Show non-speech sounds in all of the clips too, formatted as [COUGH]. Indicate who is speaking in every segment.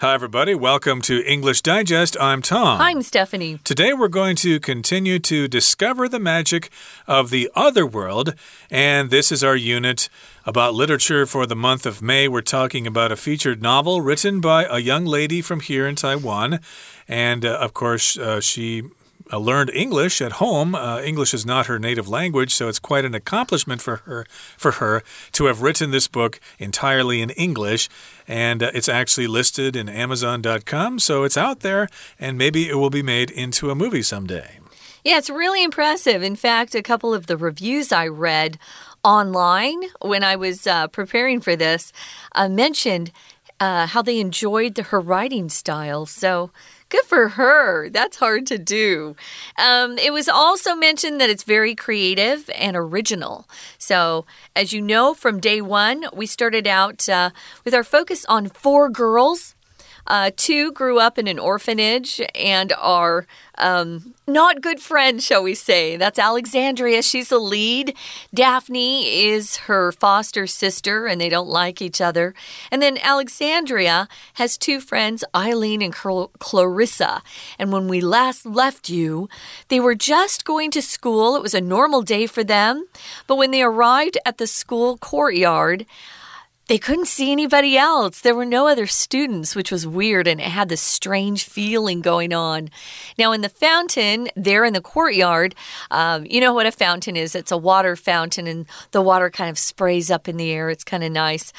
Speaker 1: Hi, everybody. Welcome to English Digest. I'm Tom.
Speaker 2: I'm Stephanie.
Speaker 1: Today, we're going to continue to discover the magic of the other world. And this is our unit about literature for the month of May. We're talking about a featured novel written by a young lady from here in Taiwan. And uh, of course, uh, she learned English at home. Uh, English is not her native language, so it's quite an accomplishment for her for her to have written this book entirely in English. And uh, it's actually listed in Amazon.com, so it's out there, and maybe it will be made into a movie someday.
Speaker 2: Yeah, it's really impressive. In fact, a couple of the reviews I read online when I was uh, preparing for this uh, mentioned uh, how they enjoyed her writing style. So Good for her. That's hard to do. Um, it was also mentioned that it's very creative and original. So, as you know, from day one, we started out uh, with our focus on four girls uh, two grew up in an orphanage and are um, not good friends, shall we say. That's Alexandria. She's the lead. Daphne is her foster sister, and they don't like each other. And then Alexandria has two friends, Eileen and Clarissa. And when we last left you, they were just going to school. It was a normal day for them. But when they arrived at the school courtyard, they couldn't see anybody else. There were no other students, which was weird, and it had this strange feeling going on. Now, in the fountain, there in the courtyard, um, you know what a fountain is? It's a water fountain, and the water kind of sprays up in the air. It's kind of nice.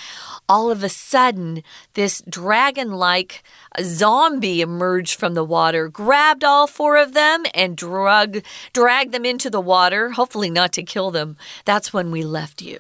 Speaker 2: All of a sudden, this dragon like zombie emerged from the water, grabbed all four of them, and drug, dragged them into the water, hopefully, not to kill them. That's when we left you.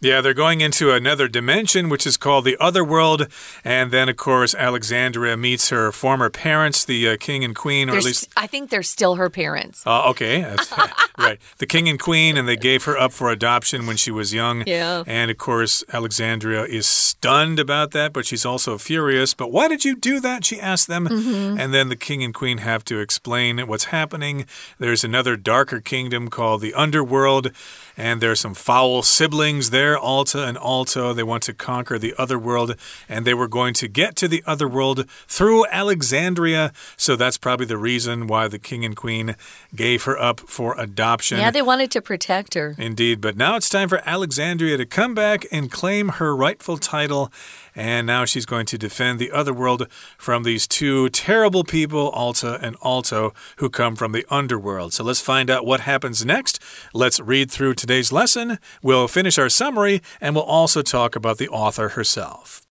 Speaker 1: Yeah, they're going into another dimension, which is called the other world. And then, of course, Alexandria meets her former parents, the uh, king and queen, or at least.
Speaker 2: I think they're still her parents.
Speaker 1: Uh, okay. [LAUGHS] right. The king and queen, and they gave her up for adoption when she was young.
Speaker 2: Yeah.
Speaker 1: And, of course, Alexandria is stunned about that, but she's also furious. But why did you do that? She asked them.
Speaker 2: Mm -hmm.
Speaker 1: And then the king and queen have to explain what's happening. There's another darker kingdom called the underworld, and there's some foul siblings there Alta and Alto. They want to conquer the other world, and they were going to get to the other world through Alexandria. So that's probably the reason why the king and queen gave her up for adoption.
Speaker 2: Yeah, they wanted to protect her.
Speaker 1: Indeed. But now it's time for Alexandria to come back and claim her rightful title. And now she's going to defend the other world from these two terrible people, Alta and Alto, who come from the underworld. So let's find out what happens next. Let's read through today's lesson. We'll finish our summary and we'll also talk about the author herself.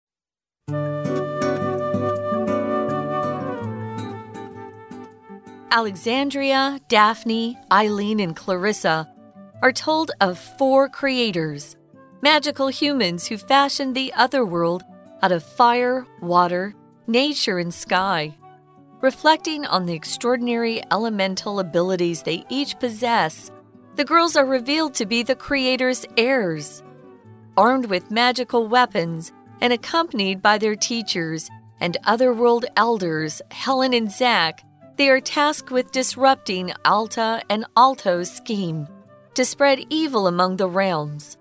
Speaker 2: Alexandria, Daphne, Eileen, and Clarissa are told of four creators, magical humans who fashioned the other world out of fire, water, nature, and sky. Reflecting on the extraordinary elemental abilities they each possess, the girls are revealed to be the Creator's heirs. Armed with magical weapons and accompanied by their teachers and otherworld elders, Helen and Zack, they are tasked with disrupting Alta and Alto's scheme to spread evil among the realms.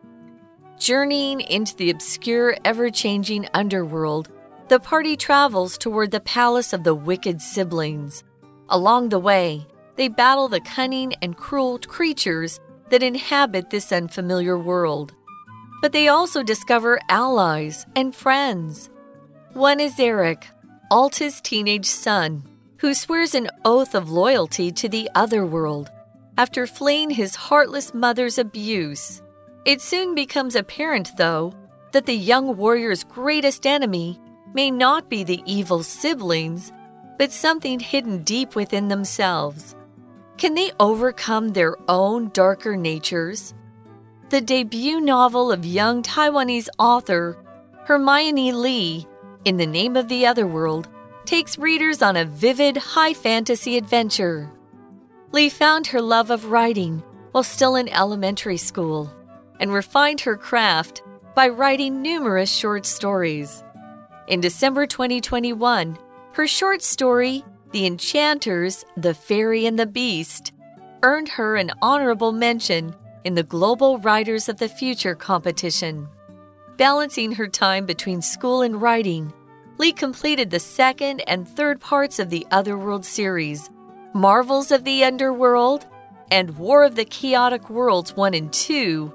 Speaker 2: Journeying into the obscure, ever changing underworld, the party travels toward the palace of the wicked siblings. Along the way, they battle the cunning and cruel creatures that inhabit this unfamiliar world. But they also discover allies and friends. One is Eric, Alta's teenage son, who swears an oath of loyalty to the other world after fleeing his heartless mother's abuse. It soon becomes apparent, though, that the young warrior's greatest enemy may not be the evil siblings, but something hidden deep within themselves. Can they overcome their own darker natures? The debut novel of young Taiwanese author Hermione Lee, In the Name of the Otherworld, takes readers on a vivid high fantasy adventure. Lee found her love of writing while still in elementary school and refined her craft by writing numerous short stories. In December 2021, her short story, The Enchanters, the Fairy and the Beast, earned her an honorable mention in the Global Writers of the Future competition. Balancing her time between school and writing, Lee completed the second and third parts of the Otherworld series, Marvels of the Underworld and War of the Chaotic Worlds 1 and 2,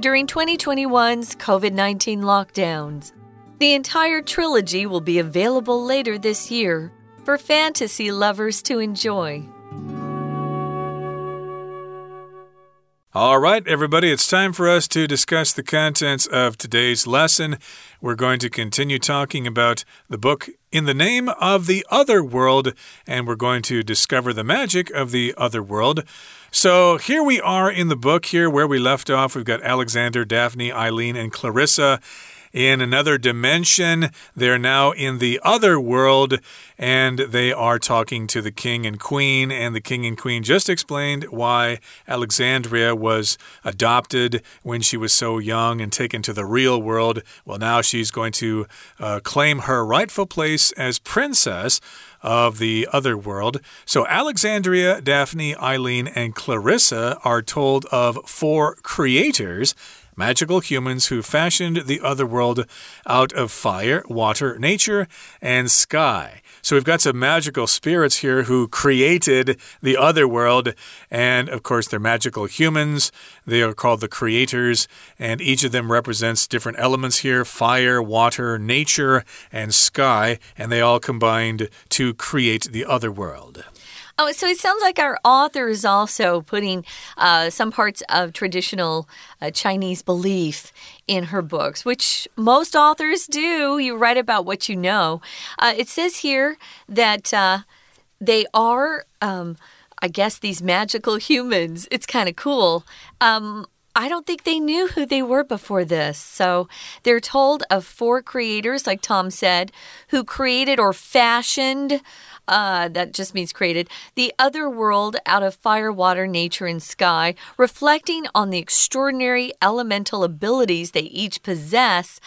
Speaker 2: during 2021's COVID 19 lockdowns. The entire trilogy will be available later this year for fantasy lovers to enjoy.
Speaker 1: All right, everybody, it's time for us to discuss the contents of today's lesson. We're going to continue talking about the book In the Name of the Other World, and we're going to discover the magic of the other world. So here we are in the book, here where we left off. We've got Alexander, Daphne, Eileen, and Clarissa in another dimension. They're now in the other world and they are talking to the king and queen. And the king and queen just explained why Alexandria was adopted when she was so young and taken to the real world. Well, now she's going to uh, claim her rightful place as princess of the other world. So Alexandria, Daphne, Eileen, and Clarissa are told of four creators magical humans who fashioned the other world out of fire, water, nature, and sky. So we've got some magical spirits here who created the other world. And of course, they're magical humans. They are called the creators. And each of them represents different elements here fire, water, nature, and sky. And they all combined to create the other world.
Speaker 2: Oh, so it sounds like our author is also putting uh, some parts of traditional uh, Chinese belief in her books, which most authors do. You write about what you know. Uh, it says here that uh, they are, um, I guess, these magical humans. It's kind of cool. Um, I don't think they knew who they were before this. So they're told of four creators, like Tom said, who created or fashioned uh, that just means created, the other world out of fire, water, nature, and sky, reflecting on the extraordinary elemental abilities they each possess.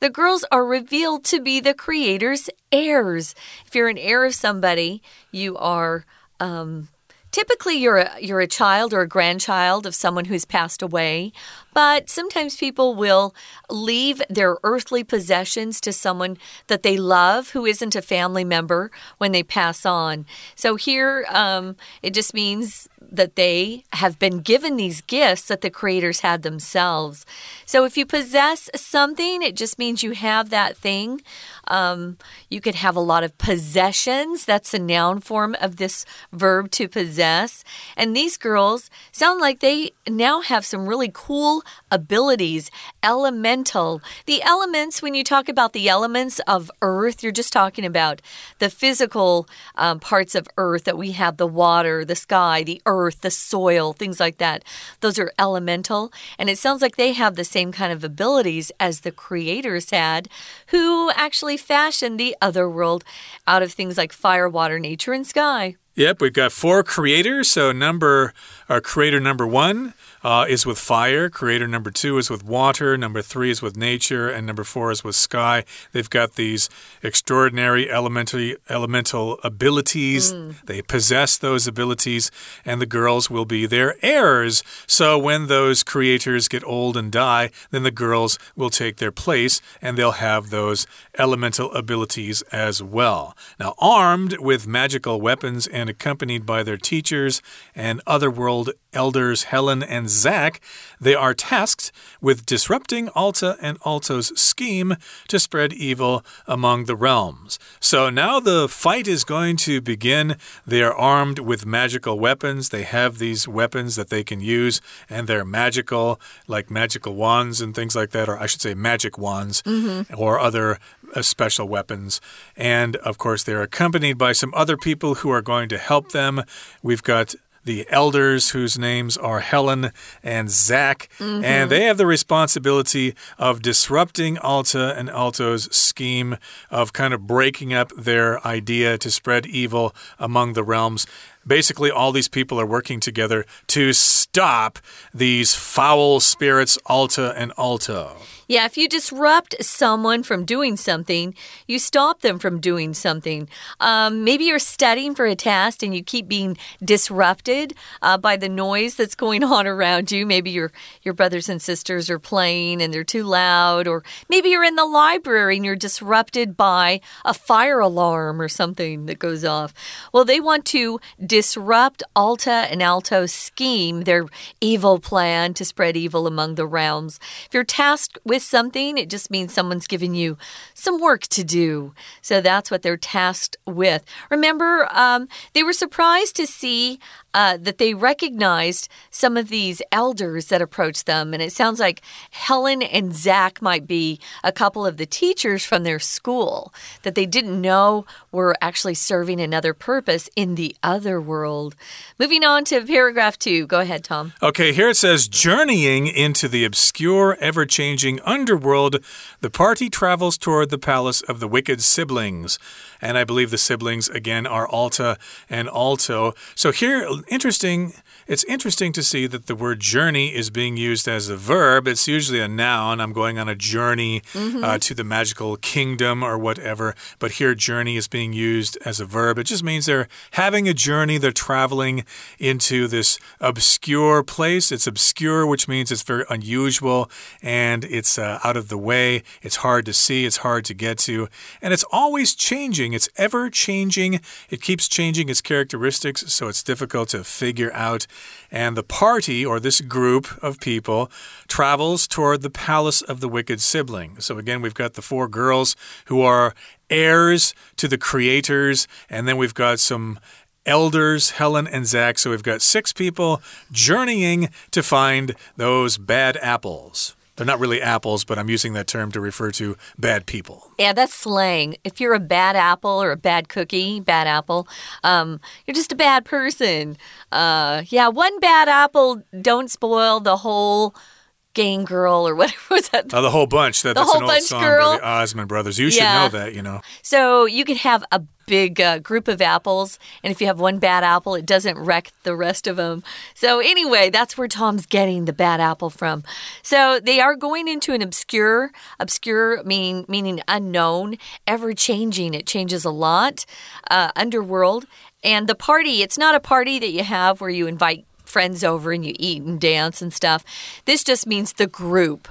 Speaker 2: The girls are revealed to be the creator's heirs. If you're an heir of somebody, you are um, Typically, you're a, you're a child or a grandchild of someone who's passed away, but sometimes people will leave their earthly possessions to someone that they love who isn't a family member when they pass on. So here, um, it just means that they have been given these gifts that the creators had themselves. So if you possess something, it just means you have that thing. Um, you could have a lot of possessions. That's the noun form of this verb to possess. And these girls sound like they now have some really cool abilities. Elemental. The elements, when you talk about the elements of earth, you're just talking about the physical um, parts of earth that we have the water, the sky, the earth, the soil, things like that. Those are elemental. And it sounds like they have the same kind of abilities as the creators had, who actually fashioned the other world out of things like fire, water, nature, and sky.
Speaker 1: Yep, we've got four creators. So number, our creator number one uh, is with fire. Creator number two is with water. Number three is with nature. And number four is with sky. They've got these extraordinary elementary, elemental abilities. Mm. They possess those abilities, and the girls will be their heirs. So when those creators get old and die, then the girls will take their place and they'll have those elemental abilities as well. Now, armed with magical weapons and accompanied by their teachers and otherworld elders Helen and Zach, they are tasked with disrupting Alta and Alto's scheme to spread evil among the realms. So now the fight is going to begin. They are armed with magical weapons. They have these weapons that they can use, and they're magical, like magical wands and things like that, or I should say, magic wands
Speaker 2: mm -hmm.
Speaker 1: or other uh, special weapons. And of course, they're accompanied by some other people who are going to help them. We've got the elders whose names are Helen and Zach,
Speaker 2: mm -hmm.
Speaker 1: and they have the responsibility of disrupting Alta and Alto's scheme of kind of breaking up their idea to spread evil among the realms. Basically, all these people are working together to stop these foul spirits, Alta and Alto.
Speaker 2: Yeah, if you disrupt someone from doing something, you stop them from doing something. Um, maybe you're studying for a test and you keep being disrupted uh, by the noise that's going [LAUGHS] on around you. Maybe your your brothers and sisters are playing and they're too loud, or maybe you're in the library and you're disrupted by a fire alarm or something that goes off. Well, they want to disrupt Alta and Alto's scheme, their evil plan to spread evil among the realms. If you're tasked with something, it just means someone's given you some work to do. So that's what they're tasked with. Remember, um, they were surprised to see uh, that they recognized some of these elders that approached them. And it sounds like Helen and Zach might be a couple of the teachers from their school that they didn't know were actually serving another purpose in the other world. Moving on to paragraph two. Go ahead, Tom.
Speaker 1: Okay, here it says journeying into the obscure, ever changing underworld, the party travels toward the palace of the wicked siblings. And I believe the siblings, again, are Alta and Alto. So here, interesting. It's interesting to see that the word journey is being used as a verb. It's usually a noun. I'm going on a journey mm -hmm. uh, mm-hmm. to the magical kingdom or whatever. But here, journey is being used as a verb. It just means they're having a journey. They're traveling into this obscure place. It's obscure, which means it's very unusual and it's uh, out of the way. It's hard to see. It's hard to get to. And it's always changing. It's ever changing. It keeps changing its characteristics, so it's difficult to figure out. And the party, or this group of people, travels toward the palace of the wicked sibling. So again, we've got the four girls who are heirs to the creators, and then we've got some elders, Helen and Zach. So we've got six people journeying to find those bad apples. They're not really apples, but I'm using that term to refer to bad people.
Speaker 2: Yeah, that's slang. If you're a bad apple or a bad cookie, bad apple, um, you're just a bad person. Uh, yeah, one bad apple don't spoil the whole gang girl or [LAUGHS] whatever was that?
Speaker 1: Oh, the whole bunch. That,
Speaker 2: the
Speaker 1: that's
Speaker 2: whole
Speaker 1: an
Speaker 2: bunch
Speaker 1: old song
Speaker 2: girl.
Speaker 1: by the Osmond brothers. You should know that, you know.
Speaker 2: So you could have a big uh, group of apples, and if you have one bad apple, it doesn't wreck the rest of them. So anyway, that's where Tom's getting the bad apple from. So they are going into an obscure, obscure meaning meaning unknown, ever changing. It changes a lot. Uh, underworld. And the party, it's not a party that you have where you invite friends over and you eat and dance and stuff. This just means the group.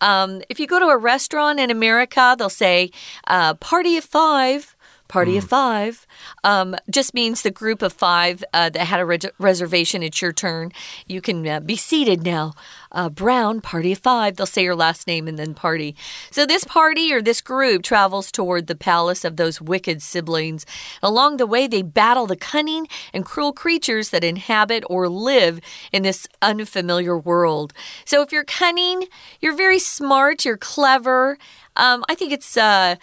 Speaker 2: Um, if you go to a restaurant in America, they'll say uh, party of five party mm. of five um, just means the group of five uh, that had a re reservation. It's your turn. You can uh, be seated now. Uh, Brown, party of five. They'll say your last name and then party. So this party or this group travels toward the palace of those wicked siblings. Along the way, they battle the cunning and cruel creatures that inhabit or live in this unfamiliar world. So if you're cunning, you're very smart, you're clever. Um, I think it's uh,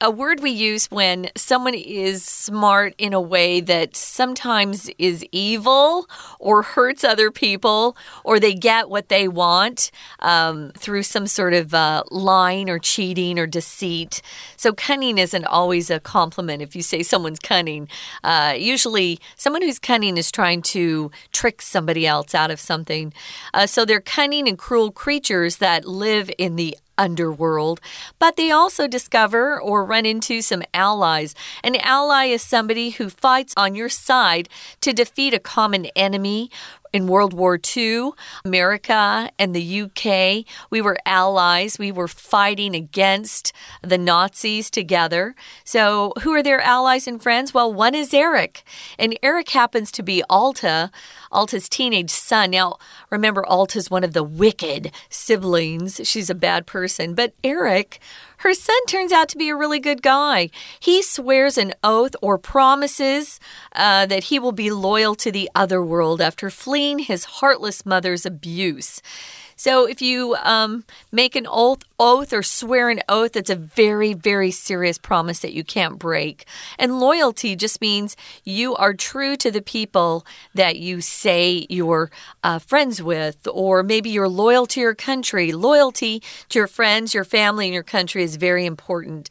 Speaker 2: a word we use when someone is smart in a way that sometimes is evil or hurts other people, or they get what they want um, through some sort of uh, lying or cheating or deceit. So, cunning isn't always a compliment if you say someone's cunning. Uh, usually, someone who's cunning is trying to trick somebody else out of something. Uh, so, they're cunning and cruel creatures that live in the underworld, but they also discover or run into some allies. An ally is somebody who fights on your side to defeat a common enemy in World War II, America and the UK, we were allies. We were fighting against the Nazis together. So, who are their allies and friends? Well, one is Eric, and Eric happens to be Alta, Alta's teenage son. Now, remember, Alta's one of the wicked siblings. She's a bad person, but Eric her son turns out to be a really good guy. He swears an oath or promises uh, that he will be loyal to the other world after fleeing his heartless mother's abuse. So if you um, make an oath, oath or swear an oath, it's a very, very serious promise that you can't break. And loyalty just means you are true to the people that you say you're uh, friends with, or maybe you're loyal to your country. Loyalty to your friends, your family, and your country is very important.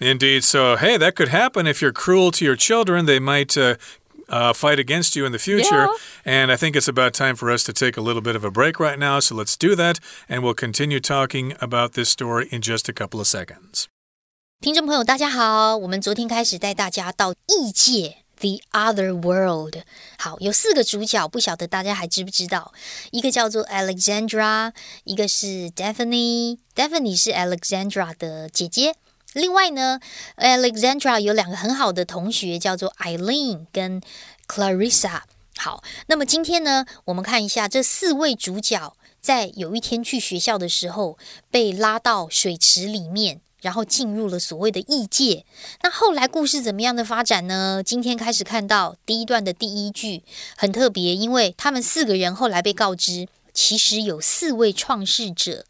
Speaker 1: Indeed. So, hey, that could happen if you're cruel to your children. They might uh, uh, fight against you in the future. Yeah. And I think it's about time for us to take a little bit of a break right now. So let's do that. And we'll continue talking about this story in just a couple of seconds.
Speaker 3: 听众朋友，大家好！我们昨天开始带大家到异界 The Other World。好，有四个主角，不晓得大家还知不知道？一个叫做 Alexandra，一个是 Daphne，Daphne 是 Alexandra 的姐姐。 另外呢，Alexandra 有两个很好的同学，叫做 Eileen 跟 Clarissa。好，那么今天呢，我们看一下这四位主角在有一天去学校的时候，被拉到水池里面。然后进入了所谓的异界。那后来故事怎么样的发展呢？今天开始看到第一段的第一句很特别，因为他们四个人后来被告知，其实有四位创世者。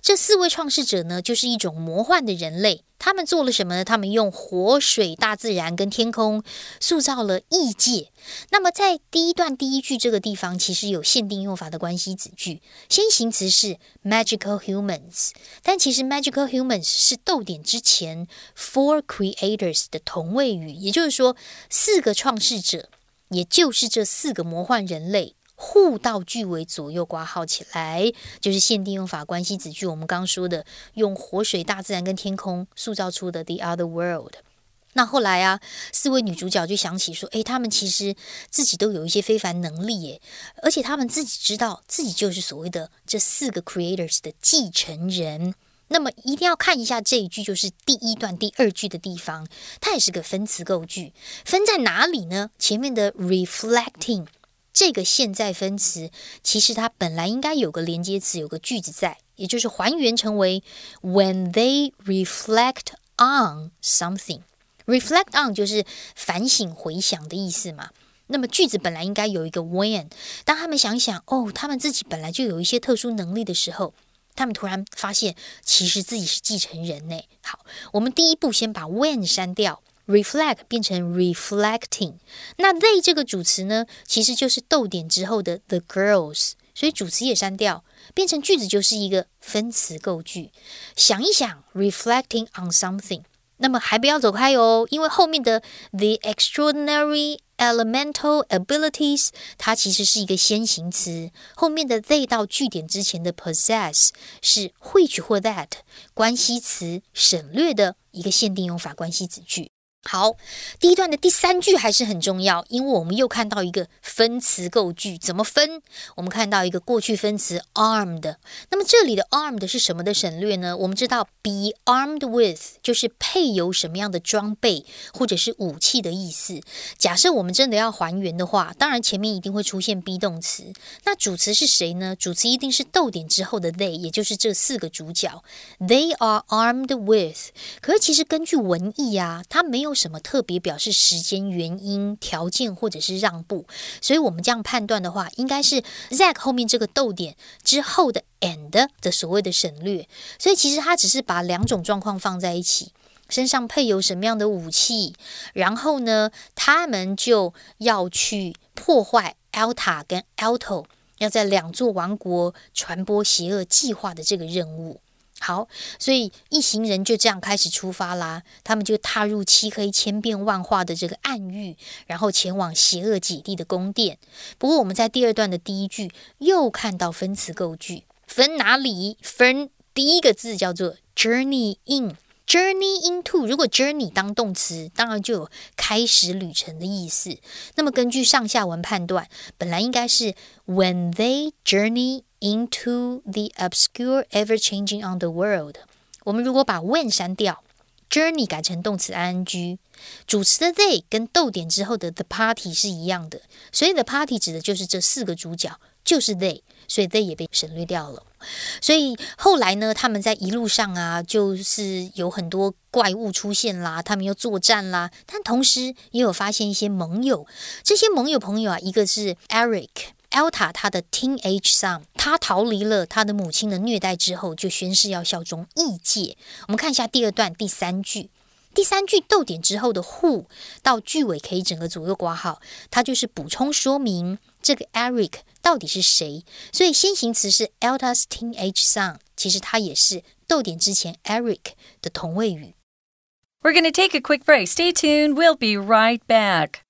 Speaker 3: 这四位创世者呢，就是一种魔幻的人类。他们做了什么呢？他们用火、水、大自然跟天空塑造了异界。那么在第一段第一句这个地方，其实有限定用法的关系子句，先行词是 magical humans，但其实 magical humans 是逗点之前 four creators 的同位语，也就是说四个创世者，也就是这四个魔幻人类。互道句尾左右挂号起来，就是限定用法关系子句。我们刚刚说的，用活水、大自然跟天空塑造出的 the other world。那后来啊，四位女主角就想起说，诶，她们其实自己都有一些非凡能力耶，而且她们自己知道自己就是所谓的这四个 creators 的继承人。那么一定要看一下这一句，就是第一段第二句的地方，它也是个分词构句，分在哪里呢？前面的 reflecting。这个现在分词其实它本来应该有个连接词，有个句子在，也就是还原成为 when they reflect on something。reflect on 就是反省、回想的意思嘛。那么句子本来应该有一个 when，当他们想想哦，他们自己本来就有一些特殊能力的时候，他们突然发现其实自己是继承人呢。好，我们第一步先把 when 删掉。Reflect 变成 reflecting，那 they 这个主词呢，其实就是逗点之后的 the girls，所以主词也删掉，变成句子就是一个分词构句。想一想，reflecting on something，那么还不要走开哦，因为后面的 the extraordinary elemental abilities，它其实是一个先行词，后面的 they 到句点之前的 possess 是 which 或 that 关系词省略的一个限定用法关系子句。好，第一段的第三句还是很重要，因为我们又看到一个分词构句，怎么分？我们看到一个过去分词 armed，那么这里的 armed 是什么的省略呢？我们知道 be armed with 就是配有什么样的装备或者是武器的意思。假设我们真的要还原的话，当然前面一定会出现 be 动词，那主词是谁呢？主词一定是逗点之后的 they，也就是这四个主角，they are armed with。可是其实根据文意啊，它没有。有什么特别表示时间、原因、条件或者是让步？所以我们这样判断的话，应该是 that 后面这个逗点之后的 and 的所谓的省略。所以其实他只是把两种状况放在一起：身上配有什么样的武器，然后呢，他们就要去破坏 Alta 跟 Alto，要在两座王国传播邪恶计划的这个任务。好，所以一行人就这样开始出发啦。他们就踏入漆黑千变万化的这个暗域，然后前往邪恶姐弟的宫殿。不过，我们在第二段的第一句又看到分词构句，分哪里？分第一个字叫做 journey in。Journey into，如果 journey 当动词，当然就有开始旅程的意思。那么根据上下文判断，本来应该是 When they journey into the obscure, ever-changing on the world。我们如果把 when 删掉，journey 改成动词 ing，主词的 they 跟逗点之后的 the party 是一样的，所以 the party 指的就是这四个主角，就是 they，所以 they 也被省略掉了。所以后来呢，他们在一路上啊，就是有很多怪物出现啦，他们又作战啦，但同时也有发现一些盟友。这些盟友朋友啊，一个是 Eric Eric，Alta 他的 teenage son，他逃离了他的母亲的虐待之后，就宣誓要效忠异界。我们看一下第二段第三句，第三句逗点之后的 who 到句尾可以整个左右挂号，它就是补充说明这个 Eric。到底是谁？所以先行词是 Alta's teenage son，其实它也是逗点之前 Eric 的同位语。
Speaker 2: We're going to take a quick break. Stay tuned. We'll be right back.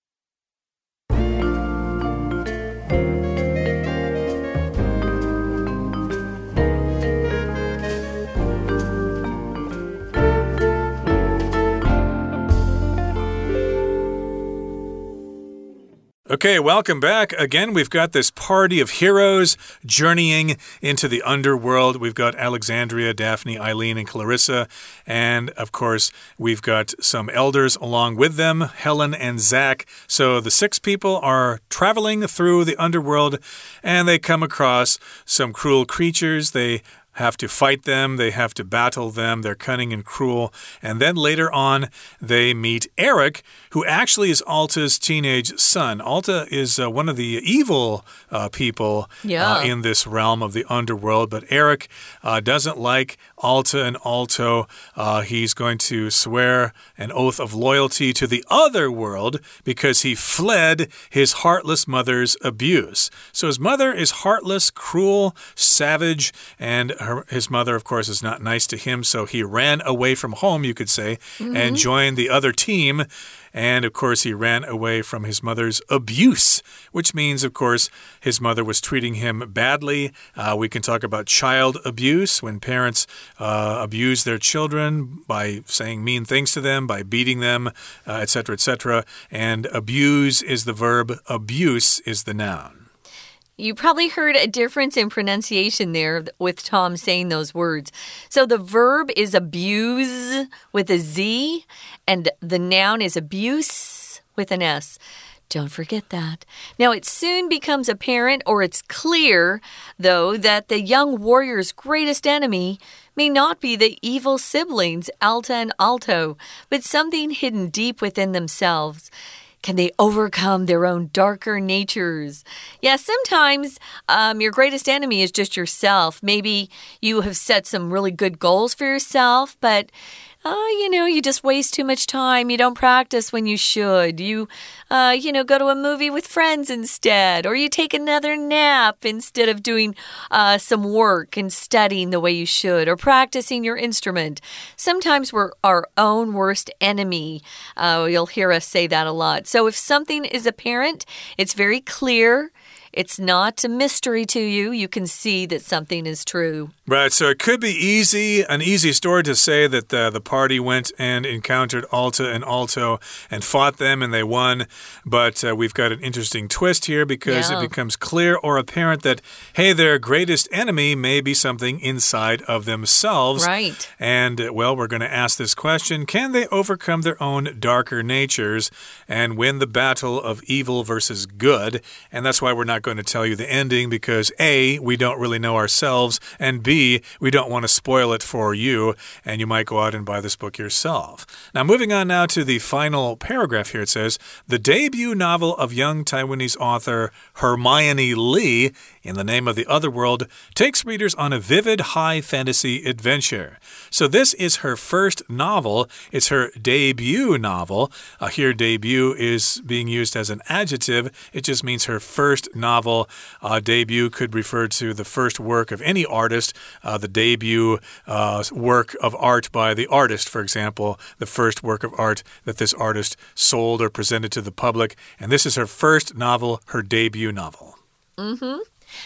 Speaker 1: Okay, welcome back. Again, we've got this party of heroes journeying into the underworld. We've got Alexandria, Daphne, Eileen, and Clarissa. And of course, we've got some elders along with them, Helen and Zach. So the six people are traveling through the underworld and they come across some cruel creatures. They have to fight them, they have to battle them, they're cunning and cruel. And then later on, they meet Eric, who actually is Alta's teenage son. Alta is uh, one of the evil uh, people uh,
Speaker 2: yeah.
Speaker 1: uh, in this realm of the underworld, but Eric uh, doesn't like Alta and Alto. Uh, he's going to swear an oath of loyalty to the other world because he fled his heartless mother's abuse. So his mother is heartless, cruel, savage, and her, his mother, of course, is not nice to him. So he ran away from home, you could say, mm -hmm. and joined the other team. And of course, he ran away from his mother's abuse, which means, of course, his mother was treating him badly. Uh, we can talk about child abuse when parents uh, abuse their children by saying mean things to them, by beating them, etc., uh, etc. Et and abuse is the verb, abuse is the noun.
Speaker 2: You probably heard a difference in pronunciation there with Tom saying those words. So the verb is abuse with a Z, and the noun is abuse with an S. Don't forget that. Now, it soon becomes apparent, or it's clear, though, that the young warrior's greatest enemy may not be the evil siblings, Alta and Alto, but something hidden deep within themselves. Can they overcome their own darker natures? Yeah, sometimes um, your greatest enemy is just yourself. Maybe you have set some really good goals for yourself, but oh, you know, you just waste too much time. You don't practice when you should. You, uh, you know, go to a movie with friends instead, or you take another nap instead of doing uh, some work and studying the way you should, or practicing your instrument. Sometimes we're our own worst enemy. Uh, you'll hear us say that a lot. So if something is apparent, it's very clear. It's not a mystery to you. You can see that something is true.
Speaker 1: Right. So it could be easy, an easy story to say that the, the party went and encountered Alta and Alto and fought them and they won. But uh, we've got an interesting twist here because yeah. it becomes clear or apparent that, hey, their greatest enemy may be something inside of themselves.
Speaker 2: Right.
Speaker 1: And, uh, well, we're going to ask this question Can they overcome their own darker natures and win the battle of evil versus good? And that's why we're not going to tell you the ending because A, we don't really know ourselves, and B, we don't want to spoil it for you, and you might go out and buy this book yourself. Now, moving on now to the final paragraph here, it says The debut novel of young Taiwanese author Hermione Lee in the Name of the Other World takes readers on a vivid high fantasy adventure. So, this is her first novel. It's her debut novel. Uh, here, debut is being used as an adjective, it just means her first novel. Uh, debut could refer to the first work of any artist, uh, the debut uh, work of art by the artist, for example, the first work of art that this artist sold or presented to the public. And this is her first novel, her debut novel.
Speaker 2: Mm hmm.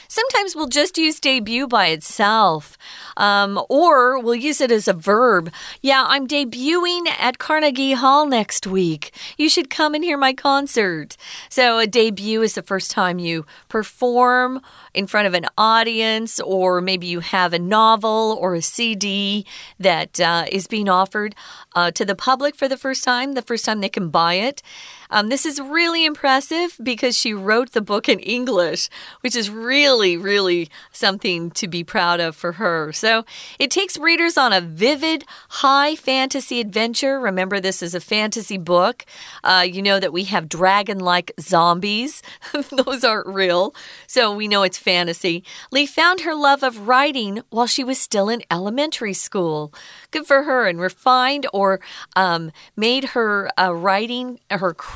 Speaker 2: Sometimes we'll just use debut by itself, um, or we'll use it as a verb. Yeah, I'm debuting at Carnegie Hall next week. You should come and hear my concert. So, a debut is the first time you perform in front of an audience, or maybe you have a novel or a CD that uh, is being offered uh, to the public for the first time, the first time they can buy it. Um, this is really impressive because she wrote the book in English, which is really, really something to be proud of for her. So it takes readers on a vivid, high fantasy adventure. Remember, this is a fantasy book. Uh, you know that we have dragon like zombies, [LAUGHS] those aren't real. So we know it's fantasy. Lee found her love of writing while she was still in elementary school. Good for her, and refined or um, made her uh, writing, her craft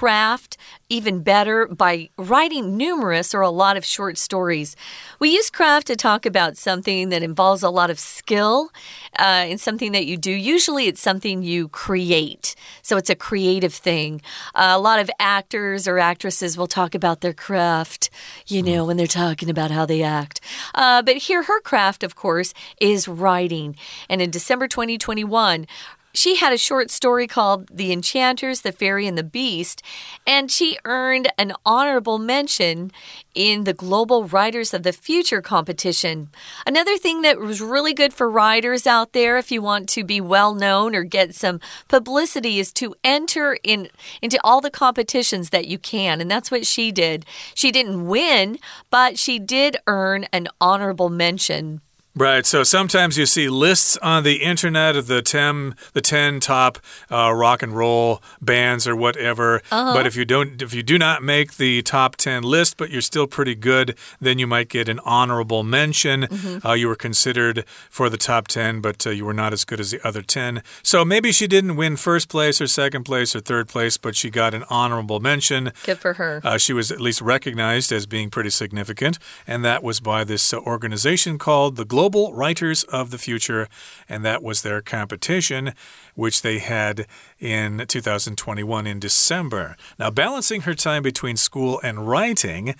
Speaker 2: even better by writing numerous or a lot of short stories. We use craft to talk about something that involves a lot of skill uh, in something that you do. Usually it's something you create, so it's a creative thing. Uh, a lot of actors or actresses will talk about their craft, you know, when they're talking about how they act. Uh, but here, her craft, of course, is writing. And in December 2021, she had a short story called The Enchanters, the Fairy, and the Beast, and she earned an honorable mention in the Global Writers of the Future competition. Another thing that was really good for writers out there, if you want to be well known or get some publicity, is to enter in into all the competitions that you can, and that's what she did. She didn't win, but she did earn an honorable mention.
Speaker 1: Right. So sometimes you see lists on the internet of the 10, the 10 top uh, rock and roll bands or whatever.
Speaker 2: Uh -huh.
Speaker 1: But if you don't, if you do not make the top 10 list, but you're still pretty good, then you might get an honorable mention. Mm -hmm. uh, you were considered for the top 10, but uh, you were not as good as the other 10. So maybe she didn't win first place or second place or third place, but she got an honorable mention.
Speaker 2: Good for her.
Speaker 1: Uh, she was at least recognized as being pretty significant. And that was by this uh, organization called the Global Global Writers of the Future, and that was their competition, which they had in 2021 in December. Now, balancing her time between school and writing,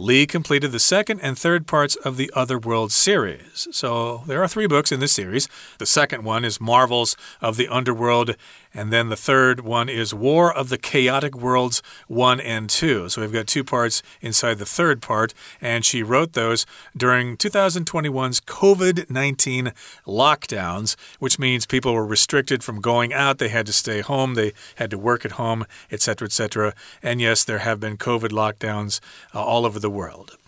Speaker 1: Lee completed the second and third parts of the Otherworld series. So there are three books in this series. The second one is Marvels of the Underworld, and then the third one is War of the Chaotic Worlds 1 and 2. So we've got two parts inside the third part, and she wrote those during 2021's COVID 19 lockdowns, which means people were restricted from going out. They had to stay home, they had to work at home, etc., etc. And yes, there have been COVID lockdowns uh, all over the world.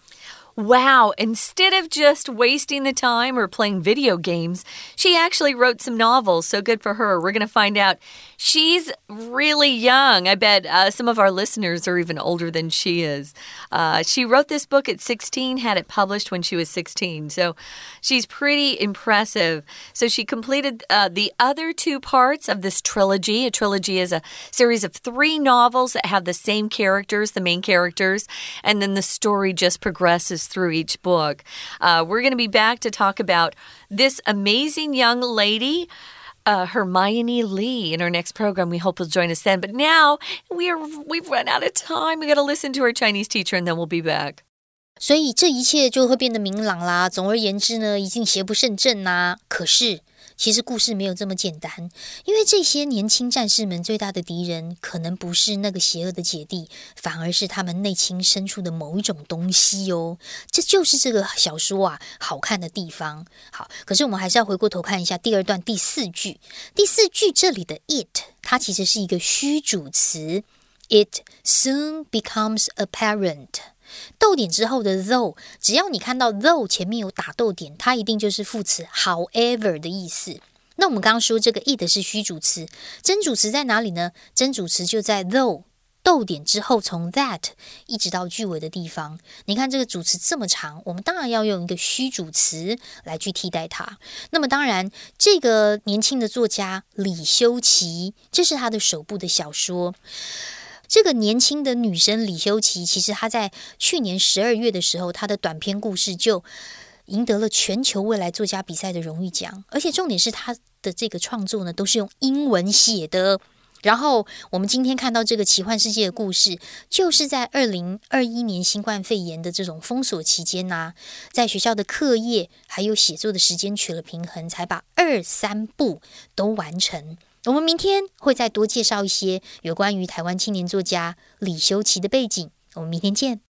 Speaker 2: Wow, instead of just wasting the time or playing video games, she actually wrote some novels. So good for her. We're going to find out she's really young. I bet uh, some of our listeners are even older than she is. Uh, she wrote this book at 16, had it published when she was 16. So she's pretty impressive. So she completed uh, the other two parts of this trilogy. A trilogy is a series of three novels that have the same characters, the main characters, and then the story just progresses through each book. Uh, we're going to be back to talk about this amazing young lady. Uh, Hermione Lee in our next program. We hope you'll join us then. But now we are we've run out of time. We got to listen to our Chinese teacher, and then we'll be back.
Speaker 3: 所以这一切就会变得明朗啦。总而言之呢，一定邪不胜正呐。可是 其实故事没有这么简单，因为这些年轻战士们最大的敌人，可能不是那个邪恶的姐弟，反而是他们内心深处的某一种东西哦。这就是这个小说啊好看的地方。好，可是我们还是要回过头看一下第二段第四句。第四句这里的 it，它其实是一个虚主词，it soon becomes apparent。逗点之后的 though，只要你看到 though 前面有打逗点，它一定就是副词 however 的意思。那我们刚刚说这个 it 是虚主词，真主词在哪里呢？真主词就在 though 逗点之后，从 that 一直到句尾的地方。你看这个主词这么长，我们当然要用一个虚主词来去替代它。那么当然，这个年轻的作家李修齐，这是他的首部的小说。这个年轻的女生李修齐，其实她在去年十二月的时候，她的短篇故事就赢得了全球未来作家比赛的荣誉奖。而且重点是，她的这个创作呢，都是用英文写的。然后我们今天看到这个奇幻世界的故事，就是在二零二一年新冠肺炎的这种封锁期间呐，在学校的课业还有写作的时间取了平衡，才把二三部都完成。我们明天会再多介绍一些有关于台湾青年作家李修齐的背景。我们明天见。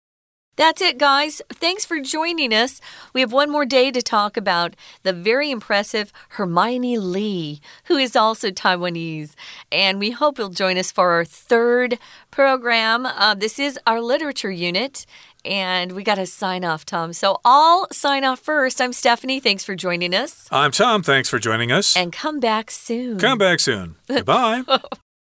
Speaker 2: That's it, guys. Thanks for joining us. We have one more day to talk about the very impressive Hermione Lee, who is also Taiwanese. And we hope you'll join us for our third program. Uh, this is our literature unit. and we got to sign off, Tom. So I'll sign off first. I'm Stephanie. Thanks for joining us.
Speaker 1: I'm Tom. Thanks for joining us.
Speaker 2: And come back soon.
Speaker 1: Come back soon. [LAUGHS] Goodbye. [LAUGHS]